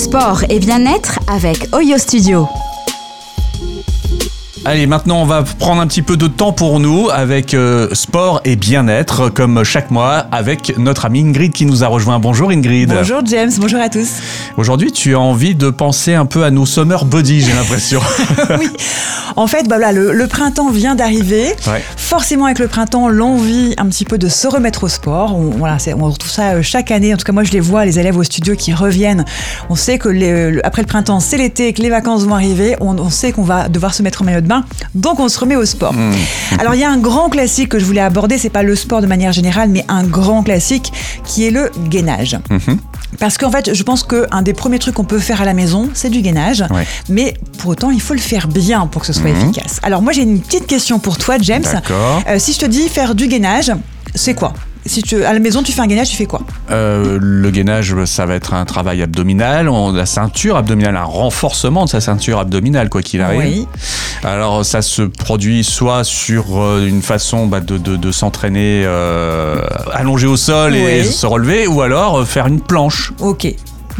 Sport et bien-être avec Oyo Studio. Allez, maintenant on va prendre un petit peu de temps pour nous avec euh, sport et bien-être, comme chaque mois, avec notre amie Ingrid qui nous a rejoint. Bonjour Ingrid. Bonjour James, bonjour à tous. Aujourd'hui, tu as envie de penser un peu à nos summer body, j'ai l'impression. oui, en fait, bah voilà, le, printemps vient d'arriver. Ouais. Forcément, avec le printemps, l'envie un petit peu de se remettre au sport. On, voilà, on retrouve ça euh, chaque année. En tout cas, moi, je les vois, les élèves au studio qui reviennent. On sait que les, après le printemps, c'est l'été, que les vacances vont arriver. On, on sait qu'on va devoir se mettre en maillot de bain. Donc, on se remet au sport. Mmh. Alors, il y a un grand classique que je voulais aborder. C'est pas le sport de manière générale, mais un grand classique qui est le gainage. Mhm. Parce qu'en fait, je pense qu'un des premiers trucs qu'on peut faire à la maison, c'est du gainage. Ouais. Mais pour autant, il faut le faire bien pour que ce soit Mhm. efficace. Alors moi, j'ai une petite question pour toi, James. Euh, si je te dis faire du gainage, c'est quoi? Si tu, à la maison, tu fais un gainage, tu fais quoi? Euh, le gainage, ça va être un travail abdominal, on, la ceinture abdominale, un renforcement de sa ceinture abdominale, quoi qu'il arrive. Oui. Alors ça se produit soit sur euh, une façon bah, de, de- de s'entraîner euh, allongé au sol et se relever, ou alors euh, faire une planche. Ok.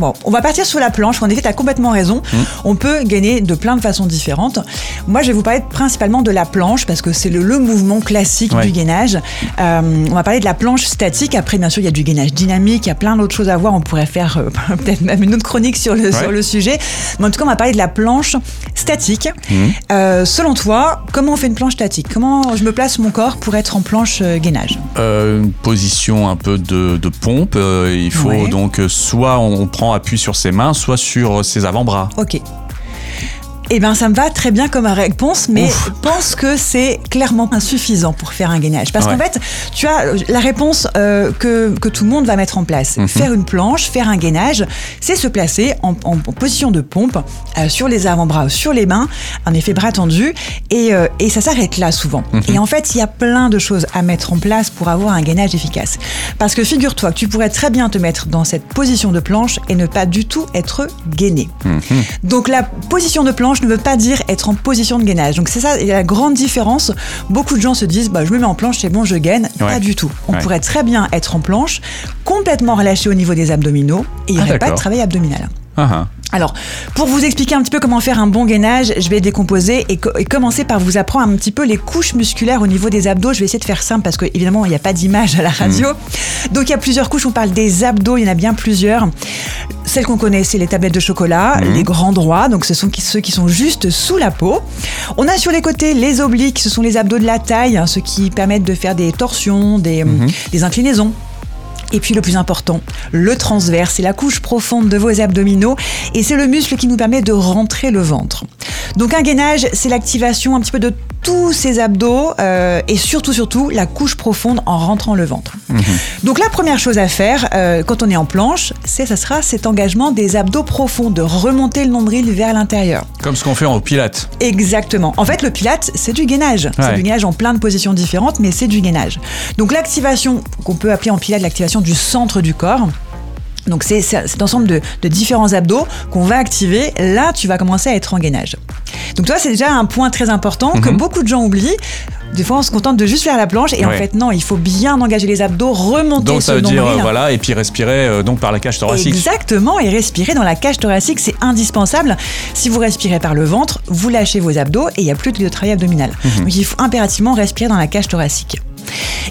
Bon, on va partir sur la planche. En effet, tu as complètement raison. Mmh. On peut gainer de plein de façons différentes. Moi, je vais vous parler principalement de la planche parce que c'est le, le mouvement classique Ouais. du gainage. Euh, on va parler de la planche statique. Après, bien sûr, il y a du gainage dynamique. Il y a plein d'autres choses à voir. On pourrait faire euh, peut-être même une autre chronique sur le, sur le sujet. Mais en tout cas, on va parler de la planche statique. Mmh. Euh, selon toi, comment on fait une planche statique? Comment je me place mon corps pour être en planche gainage? Une position un peu de, de pompe. il faut Ouais. donc soit on prend appui sur ses mains, soit sur ses avant-bras. Ok. Eh bien, ça me va très bien comme réponse, mais Ouf. je pense que c'est clairement insuffisant pour faire un gainage. Parce Ouais. qu'en fait, tu as euh, la réponse euh, que, que tout le monde va mettre en place. Mhm. Faire une planche, faire un gainage, c'est se placer en, position de pompe euh, sur les avant-bras, sur les mains, en effet bras tendus, et, euh, et ça s'arrête là souvent. Mhm. Et en fait, il y a plein de choses à mettre en place pour avoir un gainage efficace. Parce que figure-toi que tu pourrais très bien te mettre dans cette position de planche et ne pas du tout être gainé. Mhm. Donc la position de planche ne veut pas dire être en position de gainage. Donc c'est ça il y a la grande différence. Beaucoup de gens se disent bah je me mets en planche, c'est bon, je gaine. Ouais. Pas du tout. On Ouais. pourrait très bien être en planche, complètement relâché au niveau des abdominaux et il n'y Ah, aurait pas de travail abdominal. Ah, ah. Alors, pour vous expliquer un petit peu comment faire un bon gainage, je vais décomposer et, co- et commencer par vous apprendre un petit peu les couches musculaires au niveau des abdos. Je vais essayer de faire simple parce que évidemment il n'y a pas d'image à la radio. Donc il y a plusieurs couches. On parle des abdos, il y en a bien plusieurs. Celles qu'on connaît, c'est les tablettes de chocolat, les grands droits. Donc ce sont ceux qui sont juste sous la peau. On a sur les côtés les obliques. Ce sont les abdos de la taille, hein, ceux qui permettent de faire des torsions, des, des inclinaisons. Et puis le plus important, le transverse, c'est la couche profonde de vos abdominaux et c'est le muscle qui nous permet de rentrer le ventre. Donc un gainage, c'est l'activation un petit peu de tous ces abdos euh, et surtout surtout la couche profonde en rentrant le ventre. Donc la première chose à faire euh, quand on est en planche, c'est ça sera cet engagement des abdos profonds, de remonter le nombril vers l'intérieur. Comme ce qu'on fait en pilates. Exactement. En fait, le pilate, c'est du gainage. C'est du gainage en plein de positions différentes, mais c'est du gainage. Donc l'activation, qu'on peut appeler en pilate l'activation du centre du corps, donc c'est cet ensemble de, de différents abdos qu'on va activer. Là, tu vas commencer à être en gainage. Donc toi, c'est déjà un point très important que beaucoup de gens oublient. Des fois, on se contente de juste faire la planche et en fait, non, il faut bien engager les abdos, remonter Donc ça veut dire euh, voilà et puis respirer euh, donc par la cage thoracique. Exactement, et respirer dans la cage thoracique, c'est indispensable. Si vous respirez par le ventre, vous lâchez vos abdos et il n'y a plus de travail abdominal. Mhm. Donc il faut impérativement respirer dans la cage thoracique.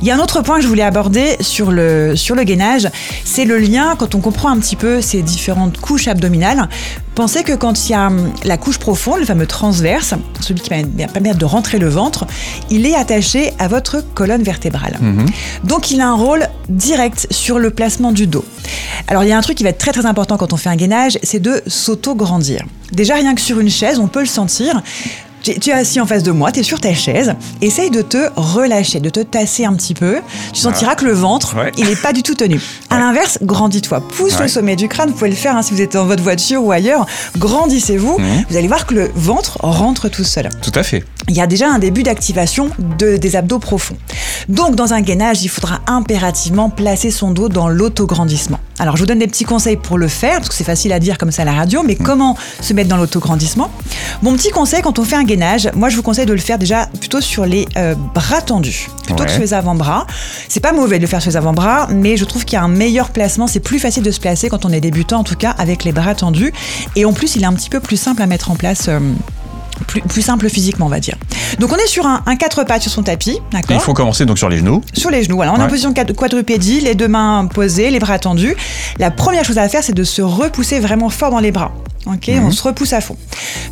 Il y a un autre point que je voulais aborder sur le, sur le gainage, c'est le lien, quand on comprend un petit peu ces différentes couches abdominales, pensez que quand il y a hum, la couche profonde, le fameux transverse, celui qui va permettre de rentrer le ventre, il est attaché à votre colonne vertébrale. Donc il a un rôle direct sur le placement du dos. Alors il y a un truc qui va être très très important quand on fait un gainage, c'est de s'auto-grandir. Déjà rien que sur une chaise, on peut le sentir. Tu tu es assis en face de moi, tu es sur ta chaise, essaye de te relâcher, de te tasser un petit peu. Tu sentiras que le ventre, Ouais. il n'est pas du tout tenu. À l'inverse, grandis-toi. Pousse Ouais. le sommet du crâne, vous pouvez le faire hein, si vous êtes dans votre voiture ou ailleurs. Grandissez-vous, Mhm. vous allez voir que le ventre rentre tout seul. Tout à fait. Il y a déjà un début d'activation de, des abdos profonds. Donc, dans un gainage, il faudra impérativement placer son dos dans l'autograndissement. Alors, je vous donne des petits conseils pour le faire, parce que c'est facile à dire comme ça à la radio, mais comment se mettre dans l'autograndissement? Mon petit conseil, quand on fait un gainage, moi, je vous conseille de le faire déjà plutôt sur les euh, bras tendus, plutôt que sur les avant-bras. C'est pas mauvais de le faire sur les avant-bras, mais je trouve qu'il y a un meilleur placement. C'est plus facile de se placer quand on est débutant, en tout cas, avec les bras tendus. Et en plus, il est un petit peu plus simple à mettre en place. euh, plus, plus simple physiquement, on va dire. Donc on est sur un, un quatre pattes sur son tapis, d'accord il faut commencer donc sur les genoux. sur les genoux. Voilà, on est en Ouais. position quad- quadrupédie, les deux mains posées, les bras tendus. La première chose à faire, c'est de se repousser vraiment fort dans les bras. Ok, Mhm. on se repousse à fond.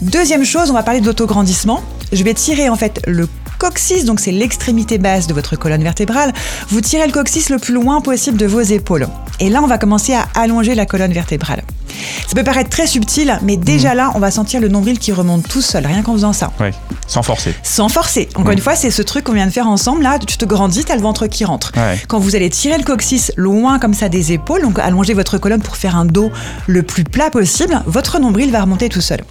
Deuxième chose, on va parler de l'autograndissement. Je vais tirer en fait le coccyx, donc c'est l'extrémité basse de votre colonne vertébrale. Vous tirez le coccyx le plus loin possible de vos épaules. Et là, on va commencer à allonger la colonne vertébrale. Ça peut paraître très subtil, mais déjà Mhm. là, on va sentir le nombril qui remonte tout seul, rien qu'en faisant ça. Ouais, sans forcer. Sans forcer. Encore une fois, c'est ce truc qu'on vient de faire ensemble. Là, tu te grandis, t'as le ventre qui rentre. Ouais. Quand vous allez tirer le coccyx loin comme ça des épaules, donc allonger votre colonne pour faire un dos le plus plat possible, votre nombril va remonter tout seul.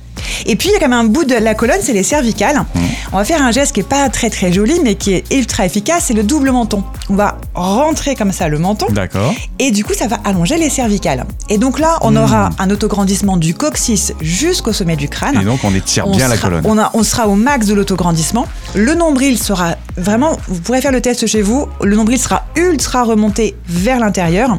Et puis, il y a quand même un bout de la colonne, c'est les cervicales. On va faire un geste qui est pas très très joli, mais qui est ultra efficace, c'est le double menton. On va rentrer comme ça le menton. D'accord. Et du coup, ça va allonger les cervicales. Et donc là, on aura un autograndissement du coccyx jusqu'au sommet du crâne. Et donc on étire On bien la sera- colonne. On, a- on sera au max de l'autograndissement. Le nombril sera vraiment, vous pourrez faire le test chez vous, le nombril sera ultra remonté vers l'intérieur.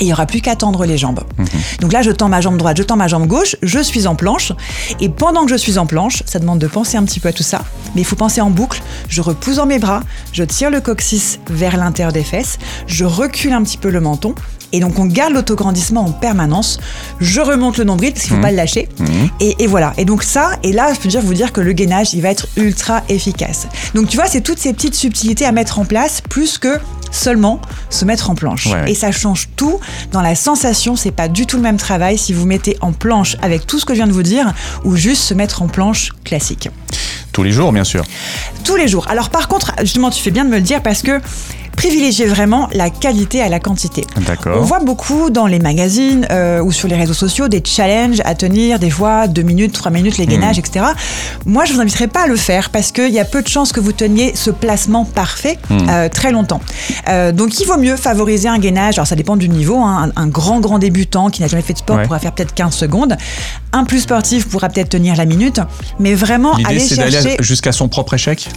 Et il n'y aura plus qu'à tendre les jambes. Mhm. Donc là, je tends ma jambe droite, je tends ma jambe gauche, je suis en planche. Et pendant que je suis en planche, ça demande de penser un petit peu à tout ça. Mais il faut penser en boucle. Je repousse dans mes bras, je tire le coccyx vers l'intérieur des fesses, je recule un petit peu le menton. Et donc on garde l'autograndissement en permanence. Je remonte le nombril parce qu'il ne faut pas le lâcher. Et, et voilà. Et donc ça, et là, je peux dire vous dire que le gainage, il va être ultra efficace. Donc tu vois, c'est toutes ces petites subtilités à mettre en place, plus que seulement se mettre en planche. Ouais, ouais. Et ça change tout dans la sensation. C'est pas du tout le même travail si vous mettez en planche avec tout ce que je viens de vous dire, ou juste se mettre en planche classique Tous les jours, bien sûr. tous les jours. Alors par contre, justement, tu fais bien de me le dire parce que privilégiez vraiment la qualité à la quantité. On voit beaucoup dans les magazines euh, ou sur les réseaux sociaux des challenges à tenir des fois 2 minutes, 3 minutes, les gainages, etc. Moi, je vous inviterai pas à le faire parce qu'il y a peu de chances que vous teniez ce placement parfait euh, très longtemps. Euh, donc, il vaut mieux favoriser un gainage. Alors, ça dépend du niveau. hein. Un, un grand, grand débutant qui n'a jamais fait de sport Ouais. pourra faire peut-être 15 secondes. Un plus sportif pourra peut-être tenir la minute. Mais vraiment, aller chercher... jusqu'à son propre échec?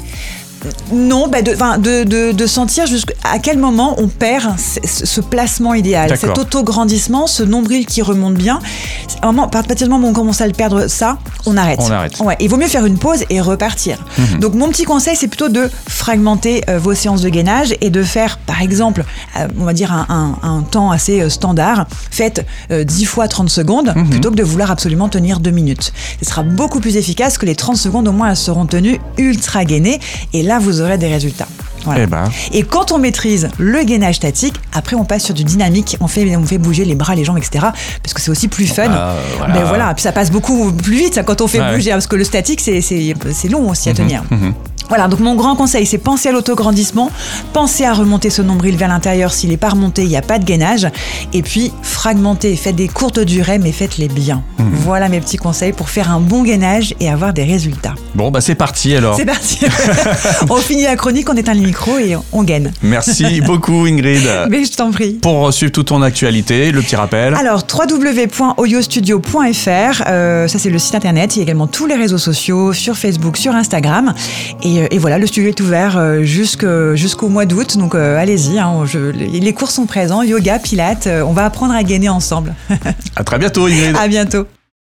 Non, bah de, de, de, de sentir jusqu'à quel moment on perd ce, ce placement idéal, cet auto-grandissement, ce nombril qui remonte bien. À partir du moment où on commence à le perdre, ça, on arrête. On arrête. Ouais, il vaut mieux faire une pause et repartir. Donc mon petit conseil, c'est plutôt de fragmenter euh, vos séances de gainage et de faire, par exemple, euh, on va dire un, un- un temps assez euh, standard. Faites euh, 10 fois 30 secondes plutôt que de vouloir absolument tenir 2 minutes. Ce sera beaucoup plus efficace que les 30 secondes, au moins elles seront tenues ultra gainées et là vous aurez des résultats. Voilà. Eh ben. Et quand on maîtrise le gainage statique, après on passe sur du dynamique, on fait, on fait bouger les bras, les jambes, etc. Parce que c'est aussi plus fun. Ah, voilà. Mais voilà, puis ça passe beaucoup plus vite ça, quand on fait Ouais. bouger, parce que le statique c'est- c'est c'est long aussi à tenir. mhm. Voilà, donc mon grand conseil, c'est penser à l'autograndissement, penser à remonter ce nombril vers l'intérieur. S'il n'est pas remonté, il n'y a pas de gainage. Et puis, fragmenter, faites des courtes durées, mais faites-les bien. Mhm. Voilà mes petits conseils pour faire un bon gainage et avoir des résultats. Bon, bah c'est parti alors. C'est parti. on finit la chronique, on éteint le micro et on gagne. Merci beaucoup, Ingrid. Mais je t'en prie. Pour suivre toute ton actualité, le petit rappel. Alors, www.oyostudio.fr, euh, ça c'est le site internet. Il y a également tous les réseaux sociaux, sur Facebook, sur Instagram. Et, euh, et voilà, le studio est ouvert euh, jusqu'au mois d'août. Donc euh, allez-y, hein, les cours sont présents. Yoga, pilates, on va apprendre à gainer ensemble. À très bientôt, Ingrid. à bientôt.